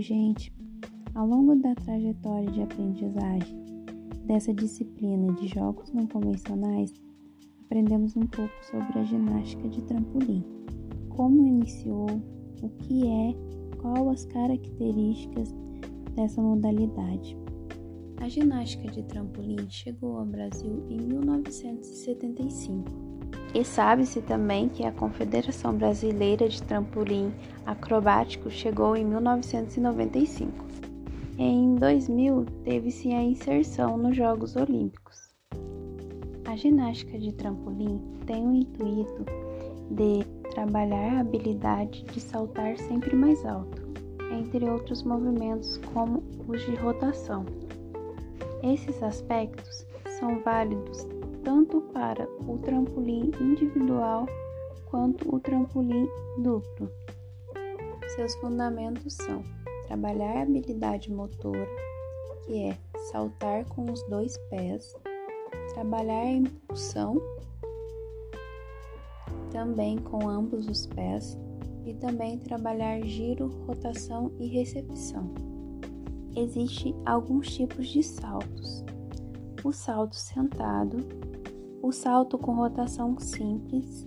gente. Ao longo da trajetória de aprendizagem dessa disciplina de jogos não convencionais, aprendemos um pouco sobre a ginástica de trampolim, como iniciou, o que é, qual as características dessa modalidade. A ginástica de trampolim chegou ao Brasil em 1975. E sabe-se também que a Confederação Brasileira de Trampolim Acrobático chegou em 1995. Em 2000, teve-se a inserção nos Jogos Olímpicos. A ginástica de trampolim tem o intuito de trabalhar a habilidade de saltar sempre mais alto, entre outros movimentos como os de rotação. Esses aspectos são válidos tanto para o trampolim individual quanto o trampolim duplo. Seus fundamentos são trabalhar a habilidade motora, que é saltar com os dois pés, trabalhar a impulsão, também com ambos os pés, e também trabalhar giro, rotação e recepção. Existem alguns tipos de saltos: o salto sentado, o salto com rotação simples,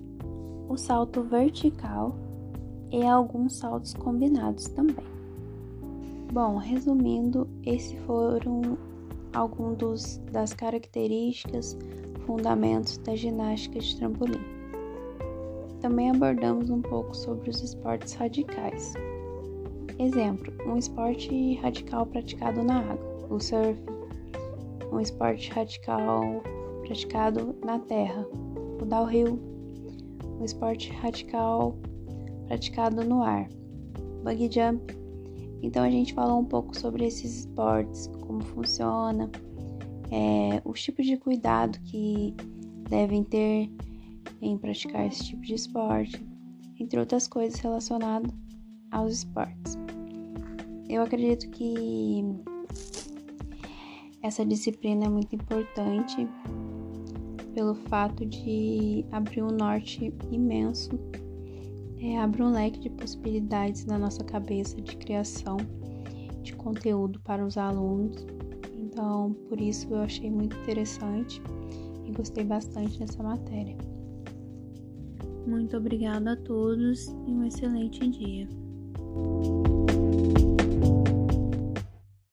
o salto vertical e alguns saltos combinados também. Bom, resumindo, esses foram alguns das características, fundamentos da ginástica de trampolim. Também abordamos um pouco sobre os esportes radicais. Exemplo, um esporte radical praticado na água, o surf, um esporte radical praticado na terra, o downhill, um esporte radical praticado no ar, bungee jump. Então a gente falou um pouco sobre esses esportes, como funciona, é, os tipos de cuidado que devem ter em praticar esse tipo de esporte, entre outras coisas relacionadas aos esportes. Eu acredito que essa disciplina é muito importante pelo fato de abrir um norte imenso, é, abre um leque de possibilidades na nossa cabeça de criação de conteúdo para os alunos. Então, por isso eu achei muito interessante e gostei bastante dessa matéria. Muito obrigada a todos e um excelente dia.